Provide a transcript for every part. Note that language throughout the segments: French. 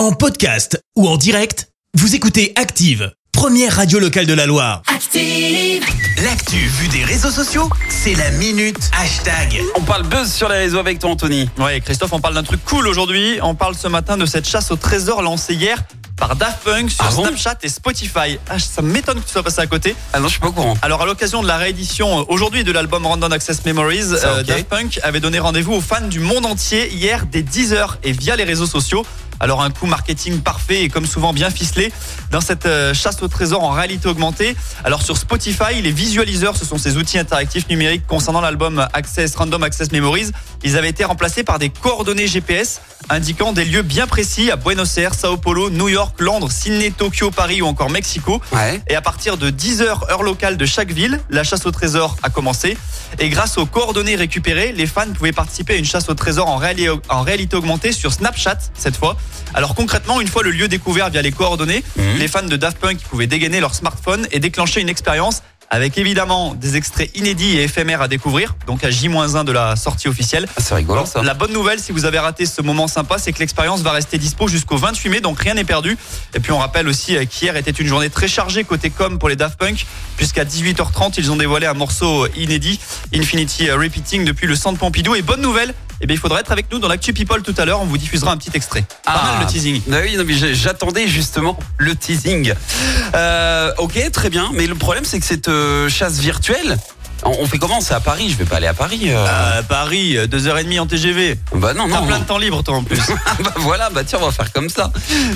En podcast ou en direct, vous écoutez Active, première radio locale de la Loire. Active. L'actu vue des réseaux sociaux, c'est la minute hashtag. On parle buzz sur les réseaux avec toi, Anthony. Ouais, Christophe, on parle d'un truc cool aujourd'hui. On parle ce matin de cette chasse au trésor lancée hier par Daft Punk sur Ah bon Snapchat et Spotify. Ah, ça m'étonne que tu sois passé à côté. Ah non, je suis pas au courant. Alors, à l'occasion de la réédition euh, aujourd'hui de l'album Random Access Memories, Ça, euh. Daft Punk avait donné rendez-vous aux fans du monde entier hier dès 10h et via les réseaux sociaux. Alors un coup marketing parfait et comme souvent bien ficelé dans cette euh, chasse au trésor en réalité augmentée. Alors sur Spotify, les visualiseurs, ce sont ces outils interactifs numériques concernant l'album Access Random Access Memories. Ils avaient été remplacés par des coordonnées GPS indiquant des lieux bien précis à Buenos Aires, Sao Paulo, New York, Londres, Sydney, Tokyo, Paris ou encore Mexico. Ouais. Et à partir de 10h heure locale de chaque ville, la chasse au trésor a commencé. Et grâce aux coordonnées récupérées, les fans pouvaient participer à une chasse au trésor en, réali- en réalité augmentée sur Snapchat cette fois. Alors concrètement, une fois le lieu découvert via les coordonnées, Mhm. les fans de Daft Punk pouvaient dégainer leur smartphone et déclencher une expérience avec évidemment des extraits inédits et éphémères à découvrir, donc à J-1 de la sortie officielle. Ah, c'est rigolo ça. La bonne nouvelle, si vous avez raté ce moment sympa, c'est que l'expérience va rester dispo jusqu'au 28 mai, donc rien n'est perdu. Et puis on rappelle aussi euh, qu'hier était une journée très chargée côté com pour les Daft Punk, puisqu'à 18h30, ils ont dévoilé un morceau inédit, Infinity Repeating, depuis le centre Pompidou. Et bonne nouvelle, eh bien, il faudra être avec nous dans l'actu People tout à l'heure, on vous diffusera un petit extrait. Pas mal le teasing. Ah oui, non, mais j'attendais justement le teasing. Euh, ok, très bien. Mais le problème, c'est que cette euh, chasse virtuelle, on, fait comment? C'est à Paris. Je vais pas aller à Paris. euh. À Paris, 2h30 en TGV. bah non, T'as non. plein non. de temps libre, toi, en plus. bah voilà, bah tiens, on va faire comme ça.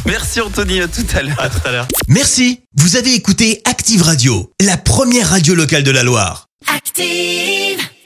Merci Anthony, à tout à l'heure. à tout à l'heure. Merci, vous avez écouté Active Radio, la première radio locale de la Loire. Active.